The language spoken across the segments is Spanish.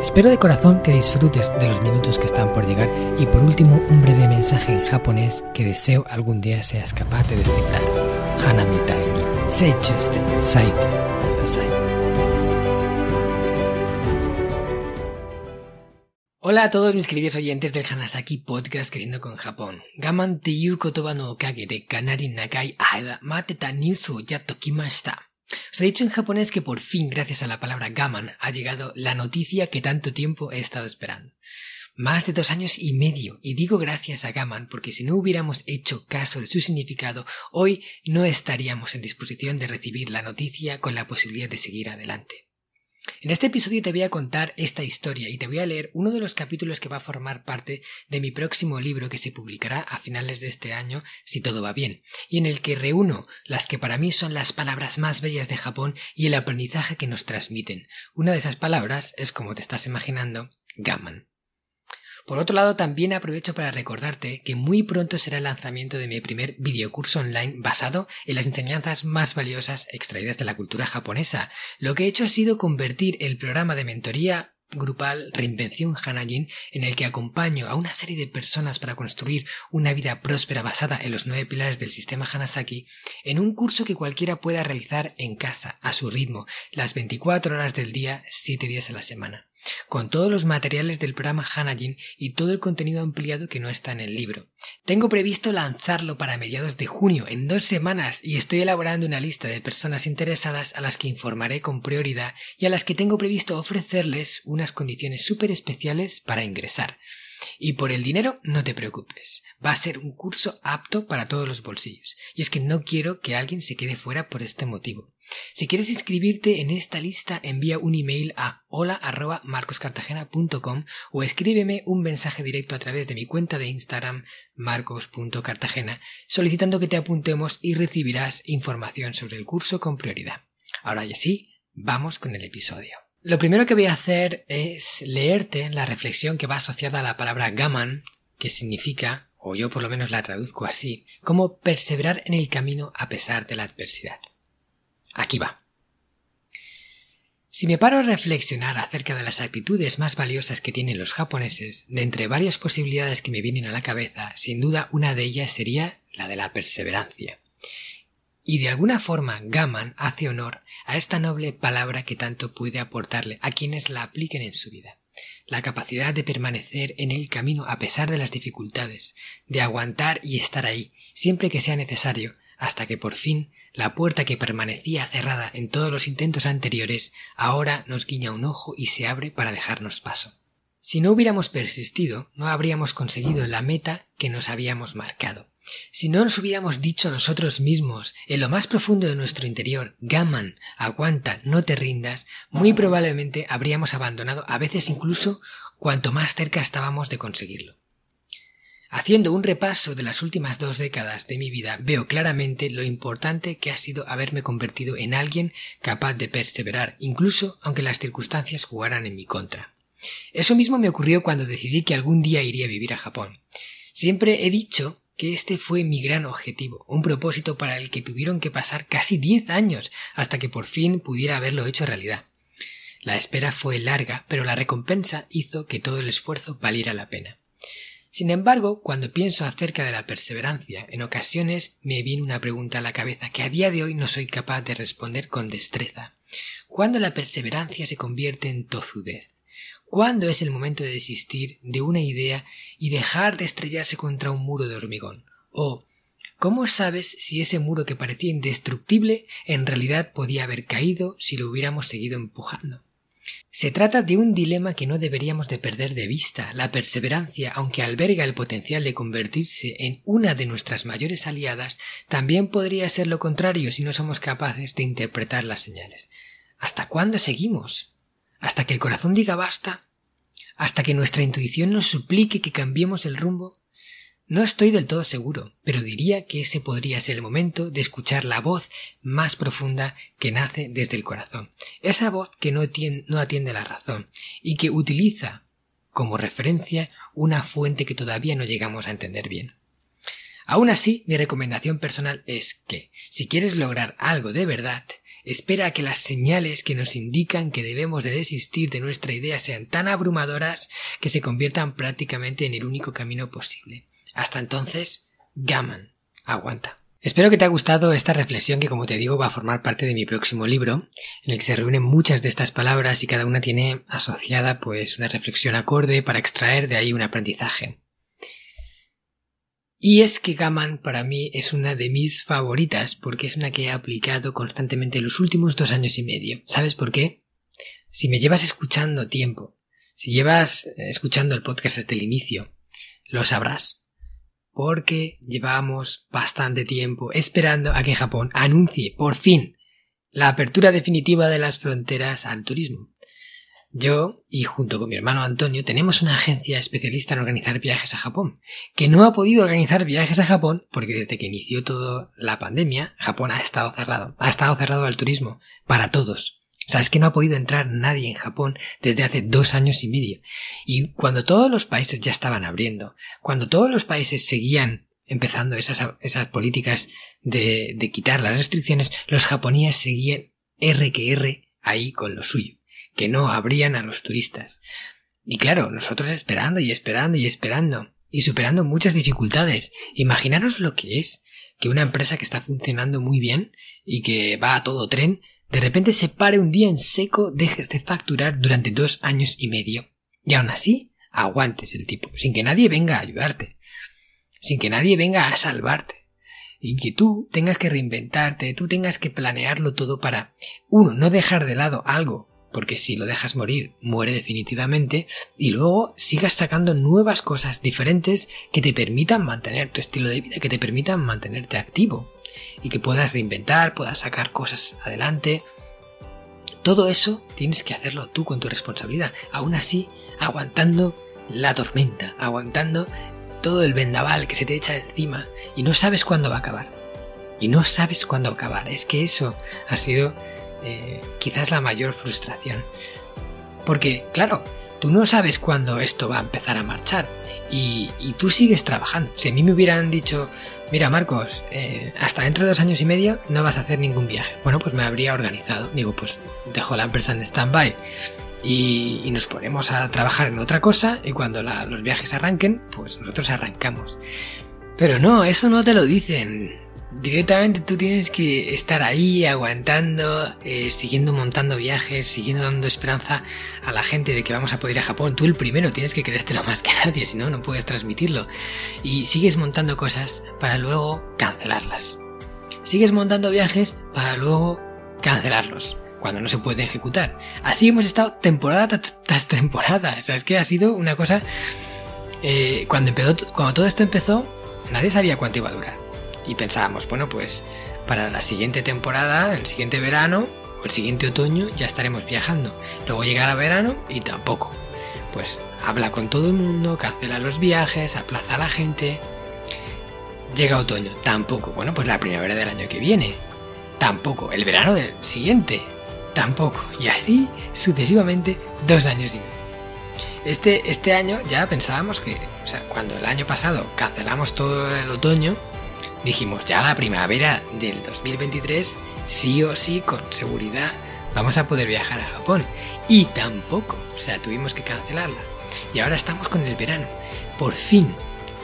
Espero de corazón que disfrutes de los minutos que están por llegar y por último un breve mensaje en japonés que deseo algún día seas capaz de descifrar. Hanami ni seichuste saite Hola a todos mis queridos oyentes del Hanasaki Podcast Creciendo con Japón. Gaman te yu kotoba no kage de kanari nakai aida mateta ya tokimashita. Os he dicho en japonés que por fin, gracias a la palabra gaman, ha llegado la noticia que tanto tiempo he estado esperando. Más de dos años y medio, y digo gracias a Gaman porque si no hubiéramos hecho caso de su significado, hoy no estaríamos en disposición de recibir la noticia con la posibilidad de seguir adelante. En este episodio te voy a contar esta historia y te voy a leer uno de los capítulos que va a formar parte de mi próximo libro que se publicará a finales de este año si todo va bien, y en el que reúno las que para mí son las palabras más bellas de Japón y el aprendizaje que nos transmiten. Una de esas palabras es, como te estás imaginando, gaman. Por otro lado, también aprovecho para recordarte que muy pronto será el lanzamiento de mi primer videocurso online basado en las enseñanzas más valiosas extraídas de la cultura japonesa. Lo que he hecho ha sido convertir el programa de mentoría grupal Reinvención Hanajin en el que acompaño a una serie de personas para construir una vida próspera basada en los nueve pilares del sistema Hanasaki en un curso que cualquiera pueda realizar en casa, a su ritmo, las 24 horas del día, 7 días a la semana con todos los materiales del programa Hanajin y todo el contenido ampliado que no está en el libro. Tengo previsto lanzarlo para mediados de junio, en dos semanas, y estoy elaborando una lista de personas interesadas a las que informaré con prioridad y a las que tengo previsto ofrecerles unas condiciones súper especiales para ingresar. Y por el dinero no te preocupes, va a ser un curso apto para todos los bolsillos, y es que no quiero que alguien se quede fuera por este motivo. Si quieres inscribirte en esta lista, envía un email a hola.marcoscartagena.com o escríbeme un mensaje directo a través de mi cuenta de Instagram marcos.cartagena solicitando que te apuntemos y recibirás información sobre el curso con prioridad. Ahora ya sí, vamos con el episodio. Lo primero que voy a hacer es leerte la reflexión que va asociada a la palabra gaman, que significa, o yo por lo menos la traduzco así, como perseverar en el camino a pesar de la adversidad. Aquí va. Si me paro a reflexionar acerca de las actitudes más valiosas que tienen los japoneses, de entre varias posibilidades que me vienen a la cabeza, sin duda una de ellas sería la de la perseverancia. Y de alguna forma Gaman hace honor a esta noble palabra que tanto puede aportarle a quienes la apliquen en su vida. La capacidad de permanecer en el camino a pesar de las dificultades, de aguantar y estar ahí, siempre que sea necesario, hasta que por fin la puerta que permanecía cerrada en todos los intentos anteriores ahora nos guiña un ojo y se abre para dejarnos paso. Si no hubiéramos persistido, no habríamos conseguido la meta que nos habíamos marcado. Si no nos hubiéramos dicho nosotros mismos, en lo más profundo de nuestro interior, Gaman, aguanta, no te rindas, muy probablemente habríamos abandonado a veces incluso cuanto más cerca estábamos de conseguirlo. Haciendo un repaso de las últimas dos décadas de mi vida, veo claramente lo importante que ha sido haberme convertido en alguien capaz de perseverar, incluso aunque las circunstancias jugaran en mi contra. Eso mismo me ocurrió cuando decidí que algún día iría a vivir a Japón. Siempre he dicho que este fue mi gran objetivo, un propósito para el que tuvieron que pasar casi diez años hasta que por fin pudiera haberlo hecho realidad. La espera fue larga, pero la recompensa hizo que todo el esfuerzo valiera la pena. Sin embargo, cuando pienso acerca de la perseverancia, en ocasiones me viene una pregunta a la cabeza que a día de hoy no soy capaz de responder con destreza. ¿Cuándo la perseverancia se convierte en tozudez? ¿Cuándo es el momento de desistir de una idea y dejar de estrellarse contra un muro de hormigón? ¿O cómo sabes si ese muro que parecía indestructible en realidad podía haber caído si lo hubiéramos seguido empujando? Se trata de un dilema que no deberíamos de perder de vista. La perseverancia, aunque alberga el potencial de convertirse en una de nuestras mayores aliadas, también podría ser lo contrario si no somos capaces de interpretar las señales. ¿Hasta cuándo seguimos? ¿Hasta que el corazón diga basta? ¿Hasta que nuestra intuición nos suplique que cambiemos el rumbo? No estoy del todo seguro, pero diría que ese podría ser el momento de escuchar la voz más profunda que nace desde el corazón. Esa voz que no atiende, la razón y que utiliza como referencia una fuente que todavía no llegamos a entender bien. Aún así, mi recomendación personal es que, si quieres lograr algo de verdad, espera que las señales que nos indican que debemos de desistir de nuestra idea sean tan abrumadoras que se conviertan prácticamente en el único camino posible. Hasta entonces, gaman, aguanta. Espero que te haya gustado esta reflexión que como te digo va a formar parte de mi próximo libro, en el que se reúnen muchas de estas palabras y cada una tiene asociada pues una reflexión acorde para extraer de ahí un aprendizaje. Y es que Gaman para mí es una de mis favoritas porque es una que he aplicado constantemente en los últimos dos años y medio. ¿Sabes por qué? Si me llevas escuchando tiempo, si llevas eh, escuchando el podcast desde el inicio, lo sabrás. Porque llevamos bastante tiempo esperando a que Japón anuncie por fin la apertura definitiva de las fronteras al turismo. Yo, y junto con mi hermano Antonio, tenemos una agencia especialista en organizar viajes a Japón, que no ha podido organizar viajes a Japón porque desde que inició toda la pandemia, Japón ha estado cerrado, ha estado cerrado al turismo, para todos. O sea, es que no ha podido entrar nadie en Japón desde hace dos años y medio. Y cuando todos los países ya estaban abriendo, cuando todos los países seguían empezando esas, esas políticas de, de quitar las restricciones, los japoníes seguían R que R ahí con lo suyo que no abrían a los turistas. Y claro, nosotros esperando y esperando y esperando, y superando muchas dificultades. Imaginaros lo que es que una empresa que está funcionando muy bien y que va a todo tren, de repente se pare un día en seco, dejes de facturar durante dos años y medio. Y aún así, aguantes el tipo, sin que nadie venga a ayudarte, sin que nadie venga a salvarte. Y que tú tengas que reinventarte, tú tengas que planearlo todo para, uno, no dejar de lado algo porque si lo dejas morir, muere definitivamente, y luego sigas sacando nuevas cosas diferentes que te permitan mantener tu estilo de vida, que te permitan mantenerte activo, y que puedas reinventar, puedas sacar cosas adelante. Todo eso tienes que hacerlo tú con tu responsabilidad, aún así aguantando la tormenta, aguantando todo el vendaval que se te echa encima y no sabes cuándo va a acabar. Y no sabes cuándo va a acabar. Es que eso ha sido eh, quizás la mayor frustración. Porque, claro, tú no sabes cuándo esto va a empezar a marchar y, tú sigues trabajando. Si a mí me hubieran dicho, mira Marcos, eh, hasta dentro de dos años y medio no vas a hacer ningún viaje. Bueno, pues me habría organizado. Digo, pues dejo la empresa en stand-by y, nos ponemos a trabajar en otra cosa y cuando los viajes arranquen, pues nosotros arrancamos. Pero no, eso no te lo dicen directamente tú tienes que estar ahí aguantando, eh, siguiendo montando viajes, siguiendo dando esperanza a la gente de que vamos a poder ir a Japón. Tú el primero tienes que creértelo más que nadie, si no, no puedes transmitirlo. Y sigues montando cosas para luego cancelarlas. Sigues montando viajes para luego cancelarlos cuando no se puede ejecutar. Así hemos estado temporada tras temporada. O sea, es que ha sido una cosa... Eh, cuando, empezó, cuando todo esto empezó, nadie sabía cuánto iba a durar y pensábamos, bueno, pues para la siguiente temporada, el siguiente verano o el siguiente otoño ya estaremos viajando. Luego llegará verano y tampoco. Pues habla con todo el mundo, cancela los viajes, aplaza a la gente. Llega otoño, tampoco. Bueno, pues la primavera del año que viene, tampoco. El verano del siguiente, tampoco. Y así sucesivamente dos años y medio. Este, este año ya pensábamos que, o sea, cuando el año pasado cancelamos todo el otoño, dijimos ya la primavera del 2023, sí o sí, con seguridad, vamos a poder viajar a Japón. Y tampoco, o sea, tuvimos que cancelarla. Y ahora estamos con el verano. Por fin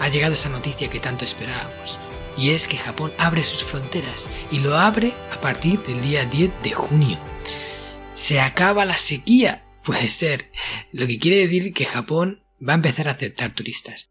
ha llegado esa noticia que tanto esperábamos. Y es que Japón abre sus fronteras y lo abre a partir del día 10 de junio. Se acaba la sequía, puede ser, lo que quiere decir que Japón va a empezar a aceptar turistas.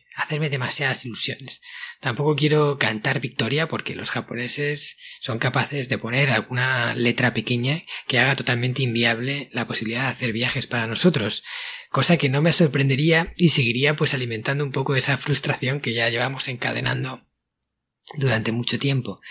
hacerme demasiadas ilusiones. Tampoco quiero cantar victoria porque los japoneses son capaces de poner alguna letra pequeña que haga totalmente inviable la posibilidad de hacer viajes para nosotros. Cosa que no me sorprendería y seguiría pues alimentando un poco esa frustración que ya llevamos encadenando durante mucho tiempo.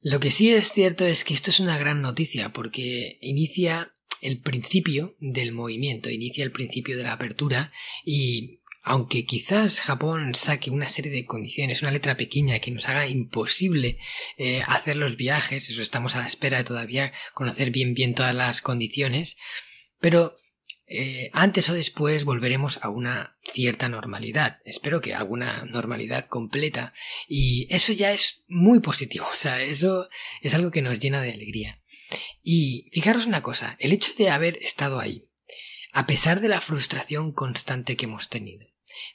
Lo que sí es cierto es que esto es una gran noticia porque inicia el principio del movimiento, inicia el principio de la apertura y aunque quizás Japón saque una serie de condiciones, una letra pequeña que nos haga imposible eh, hacer los viajes, eso estamos a la espera de todavía conocer bien bien todas las condiciones, pero eh, antes o después volveremos a una cierta normalidad. Espero que alguna normalidad completa. Y eso ya es muy positivo. O sea, eso es algo que nos llena de alegría. Y fijaros una cosa, el hecho de haber estado ahí, a pesar de la frustración constante que hemos tenido,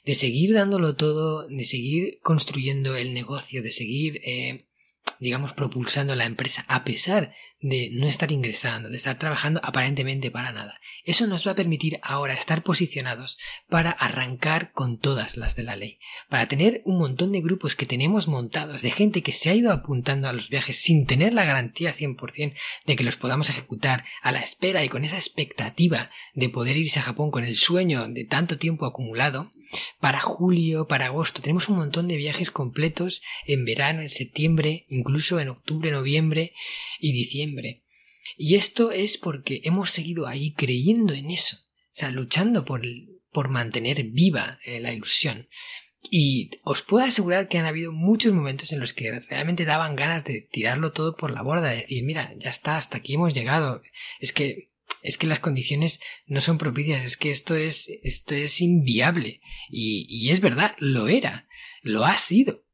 de seguir dándolo todo, de seguir construyendo el negocio, de seguir eh, digamos, propulsando la empresa a pesar de no estar ingresando, de estar trabajando aparentemente para nada. Eso nos va a permitir ahora estar posicionados para arrancar con todas las de la ley, para tener un montón de grupos que tenemos montados, de gente que se ha ido apuntando a los viajes sin tener la garantía 100% de que los podamos ejecutar, a la espera y con esa expectativa de poder irse a Japón con el sueño de tanto tiempo acumulado, para julio, para agosto, tenemos un montón de viajes completos en verano, en septiembre, incluso en octubre, noviembre y diciembre. Y esto es porque hemos seguido ahí creyendo en eso, o sea, luchando por, por mantener viva eh, la ilusión. Y os puedo asegurar que han habido muchos momentos en los que realmente daban ganas de tirarlo todo por la borda, de decir, mira, ya está, hasta aquí hemos llegado. Es que, es que las condiciones no son propicias, es que esto es, esto es inviable. Y, y es verdad, lo era, lo ha sido.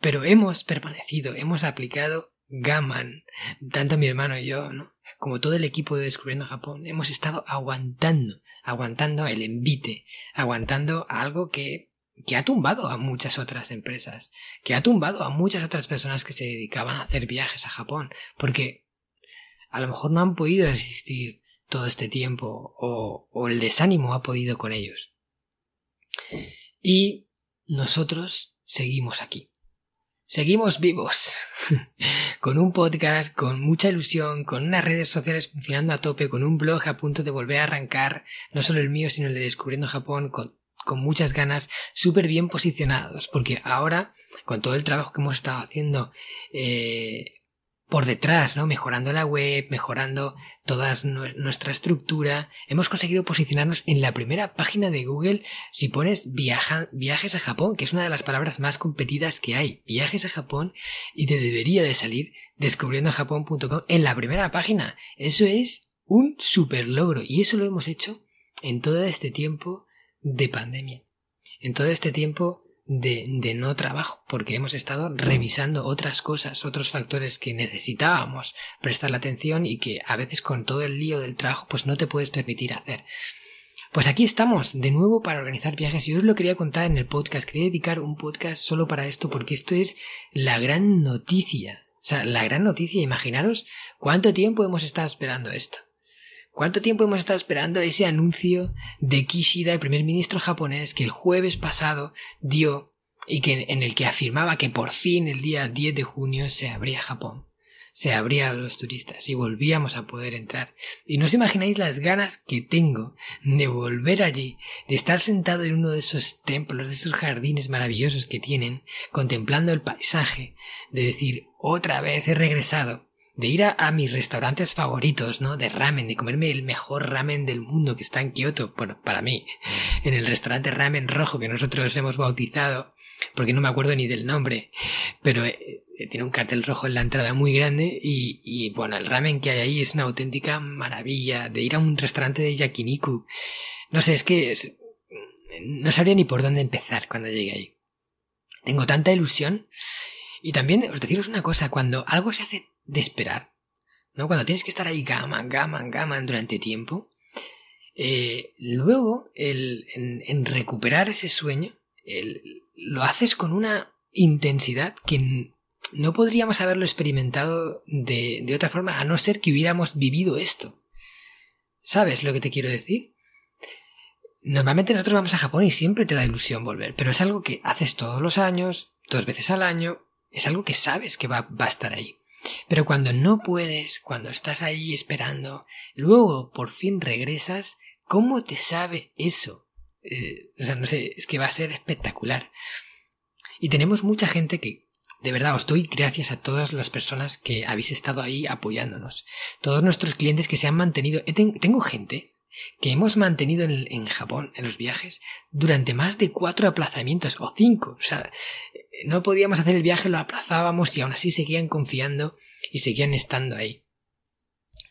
Pero hemos permanecido, hemos aplicado Gaman, tanto mi hermano y yo, ¿no? Como todo el equipo de Descubriendo Japón, hemos estado aguantando, aguantando el envite, aguantando algo que, que ha tumbado a muchas otras empresas, que ha tumbado a muchas otras personas que se dedicaban a hacer viajes a Japón, porque a lo mejor no han podido resistir todo este tiempo o, el desánimo ha podido con ellos. Y nosotros seguimos aquí. Seguimos vivos, con un podcast, con mucha ilusión, con unas redes sociales funcionando a tope, con un blog a punto de volver a arrancar, no solo el mío, sino el de Descubriendo Japón, con, con muchas ganas, súper bien posicionados, porque ahora, con todo el trabajo que hemos estado haciendo, eh, por detrás, ¿no? Mejorando la web, mejorando toda nuestra estructura. Hemos conseguido posicionarnos en la primera página de Google si pones viajes a Japón, que es una de las palabras más competidas que hay. Viajes a Japón y te debería de salir descubriendojapón.com en la primera página. Eso es un super logro y eso lo hemos hecho en todo este tiempo de pandemia. En todo este tiempo de, de, no trabajo, porque hemos estado revisando otras cosas, otros factores que necesitábamos prestar la atención y que a veces con todo el lío del trabajo pues no te puedes permitir hacer. Pues aquí estamos, de nuevo para organizar viajes. Y os lo quería contar en el podcast. Quería dedicar un podcast solo para esto, porque esto es la gran noticia. O sea, la gran noticia. Imaginaros cuánto tiempo hemos estado esperando esto. ¿Cuánto tiempo hemos estado esperando ese anuncio de Kishida, el primer ministro japonés, que el jueves pasado dio y que en el que afirmaba que por fin el día 10 de junio se abría Japón? Se abría a los turistas y volvíamos a poder entrar. Y no os imagináis las ganas que tengo de volver allí, de estar sentado en uno de esos templos, de esos jardines maravillosos que tienen, contemplando el paisaje, de decir otra vez he regresado de ir a, mis restaurantes favoritos, ¿no? De ramen, de comerme el mejor ramen del mundo que está en Kioto, bueno, para mí, en el restaurante ramen rojo que nosotros hemos bautizado, porque no me acuerdo ni del nombre, pero eh, eh, tiene un cartel rojo en la entrada muy grande y, y, bueno, el ramen que hay ahí es una auténtica maravilla, de ir a un restaurante de yakiniku. No sé, es que no sabría ni por dónde empezar cuando llegue ahí. Tengo tanta ilusión Y también os deciros una cosa, cuando algo se hace de esperar, ¿no? Cuando tienes que estar ahí gaman, gaman, gaman durante tiempo, eh, luego el, en, recuperar ese sueño, lo haces con una intensidad que no podríamos haberlo experimentado de, de otra forma a no ser que hubiéramos vivido esto. ¿Sabes lo que te quiero decir? Normalmente nosotros vamos a Japón y siempre te da ilusión volver, pero es algo que haces todos los años, dos veces al año, es algo que sabes que va, va a estar ahí. Pero cuando no puedes, cuando estás ahí esperando, luego por fin regresas, ¿cómo te sabe eso? Eh, o sea, no sé, es que va a ser espectacular. Y tenemos mucha gente que, de verdad, os doy gracias a todas las personas que habéis estado ahí apoyándonos. Todos nuestros clientes que se han mantenido. Tengo gente que hemos mantenido en, Japón, en los viajes, durante más de cuatro aplazamientos o cinco. O sea, no podíamos hacer el viaje, lo aplazábamos y aún así seguían confiando y seguían estando ahí.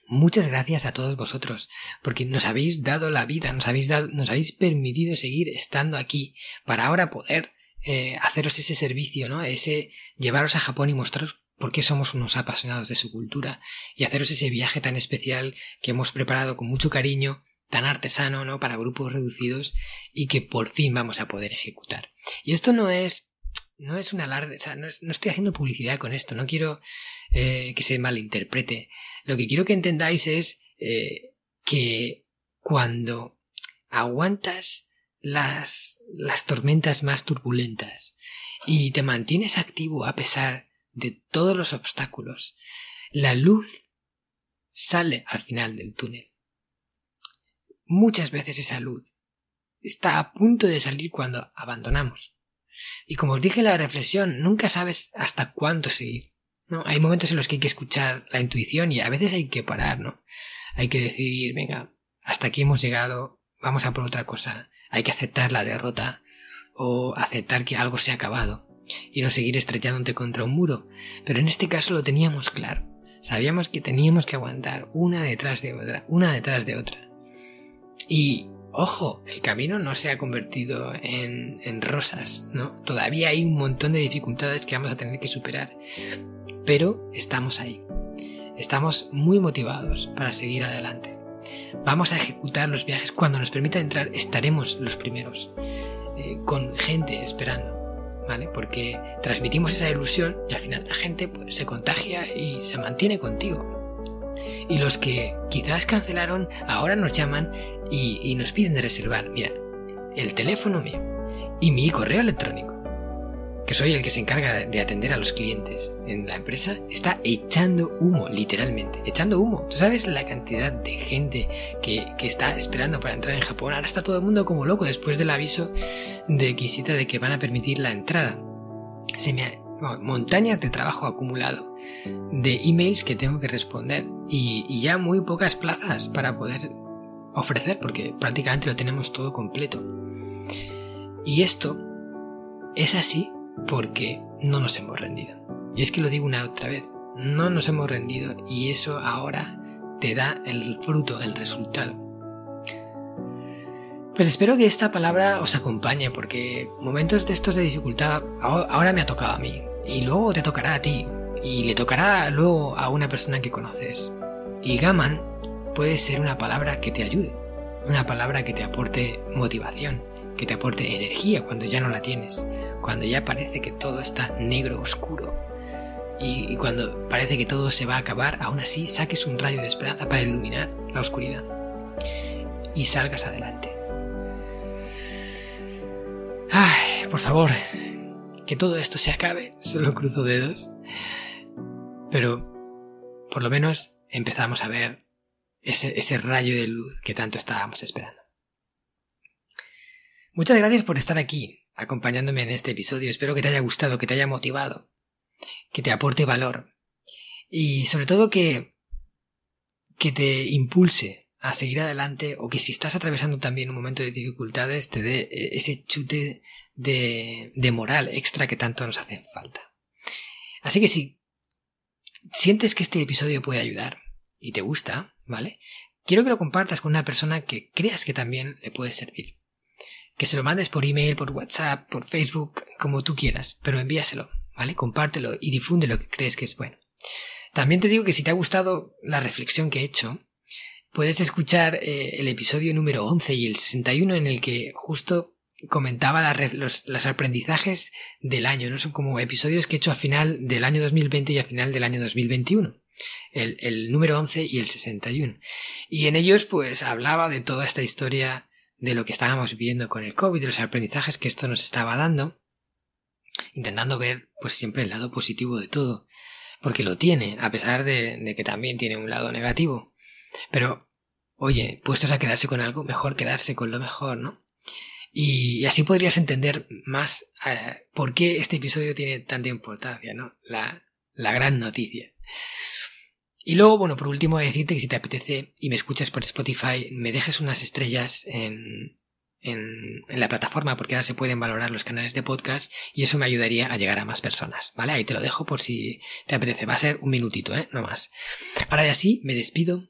Muchas gracias a todos vosotros, porque nos habéis dado la vida, nos habéis, dado, nos habéis permitido seguir estando aquí para ahora poder eh, haceros ese servicio, ¿no? Ese llevaros a Japón y mostraros por qué somos unos apasionados de su cultura y haceros ese viaje tan especial que hemos preparado con mucho cariño tan artesano, ¿no? Para grupos reducidos y que por fin vamos a poder ejecutar. Y esto no es no es un alarde, o sea, no, estoy haciendo publicidad con esto, no quiero eh, que se malinterprete. Lo que quiero que entendáis es eh, que cuando aguantas las, las tormentas más turbulentas y te mantienes activo a pesar de todos los obstáculos, la luz sale al final del túnel. Muchas veces esa luz está a punto de salir cuando abandonamos. Y como os dije en la reflexión, nunca sabes hasta cuánto seguir. ¿no? Hay momentos en los que hay que escuchar la intuición y a veces hay que parar, ¿no? Hay que decidir, venga, hasta aquí hemos llegado, vamos a por otra cosa. Hay que aceptar la derrota o aceptar que algo se ha acabado y no seguir estrechándote contra un muro. Pero en este caso lo teníamos claro. Sabíamos que teníamos que aguantar una detrás de otra, una detrás de otra. Y ojo, el camino no se ha convertido en, rosas, ¿no? Todavía hay un montón de dificultades que vamos a tener que superar. Pero estamos ahí. Estamos muy motivados para seguir adelante. Vamos a ejecutar los viajes. Cuando nos permita entrar, estaremos los primeros. Eh, con gente esperando. ¿Vale? Porque transmitimos esa ilusión y al final la gente pues, se contagia y se mantiene contigo. Y los que quizás cancelaron ahora nos llaman y, nos piden de reservar, mira, el teléfono mío y mi correo electrónico, que soy el que se encarga de atender a los clientes en la empresa, está echando humo, literalmente, echando humo. ¿Tú sabes la cantidad de gente que, que está esperando para entrar en Japón? Ahora está todo el mundo como loco después del aviso de Quisita de que van a permitir la entrada. Se me montañas de trabajo acumulado, de emails que tengo que responder y, ya muy pocas plazas para poder ofrecer porque prácticamente lo tenemos todo completo. Y esto es así porque no nos hemos rendido. Y es que lo digo una otra vez, no nos hemos rendido y eso ahora te da el fruto, el resultado. Pues espero que esta palabra os acompañe porque momentos de estos de dificultad ahora me ha tocado a mí y luego te tocará a ti y le tocará luego a una persona que conoces. Y Gaman puede ser una palabra que te ayude, una palabra que te aporte motivación, que te aporte energía cuando ya no la tienes, cuando ya parece que todo está negro, oscuro. Y, cuando parece que todo se va a acabar, aún así saques un rayo de esperanza para iluminar la oscuridad y salgas adelante. Ay, por favor, que todo esto se acabe, solo cruzo dedos. Pero, por lo menos, empezamos a ver ese, rayo de luz que tanto estábamos esperando. Muchas gracias por estar aquí, acompañándome en este episodio. Espero que te haya gustado, que te haya motivado, que te aporte valor y sobre todo que, que te impulse a seguir adelante o que si estás atravesando también un momento de dificultades te dé ese chute de, de moral extra que tanto nos hace falta. Así que si sientes que este episodio puede ayudar y te gusta, ¿vale? Quiero que lo compartas con una persona que creas que también le puede servir. Que se lo mandes por email, por WhatsApp, por Facebook, como tú quieras, pero envíaselo, ¿vale? Compártelo y difunde lo que crees que es bueno. También te digo que si te ha gustado la reflexión que he hecho, puedes escuchar eh, el episodio número 11 y el 61 en el que justo comentaba los, aprendizajes del año, ¿no? Son como episodios que he hecho a final del año 2020 y a final del año 2021. El, el número 11 y el 61. Y en ellos pues hablaba de toda esta historia de lo que estábamos viviendo con el COVID, de los aprendizajes que esto nos estaba dando, intentando ver pues siempre el lado positivo de todo, porque lo tiene, a pesar de, que también tiene un lado negativo. Pero, oye, puestos a quedarse con algo, mejor quedarse con lo mejor, ¿no? Y, así podrías entender más eh, por qué este episodio tiene tanta importancia, ¿no? La, la gran noticia. Y luego, bueno, por último, decirte que si te apetece y me escuchas por Spotify, me dejes unas estrellas en, en, la plataforma, porque ahora se pueden valorar los canales de podcast y eso me ayudaría a llegar a más personas, ¿vale? Ahí te lo dejo por si te apetece. Va a ser un minutito, ¿eh? No más. Ahora ya sí, me despido.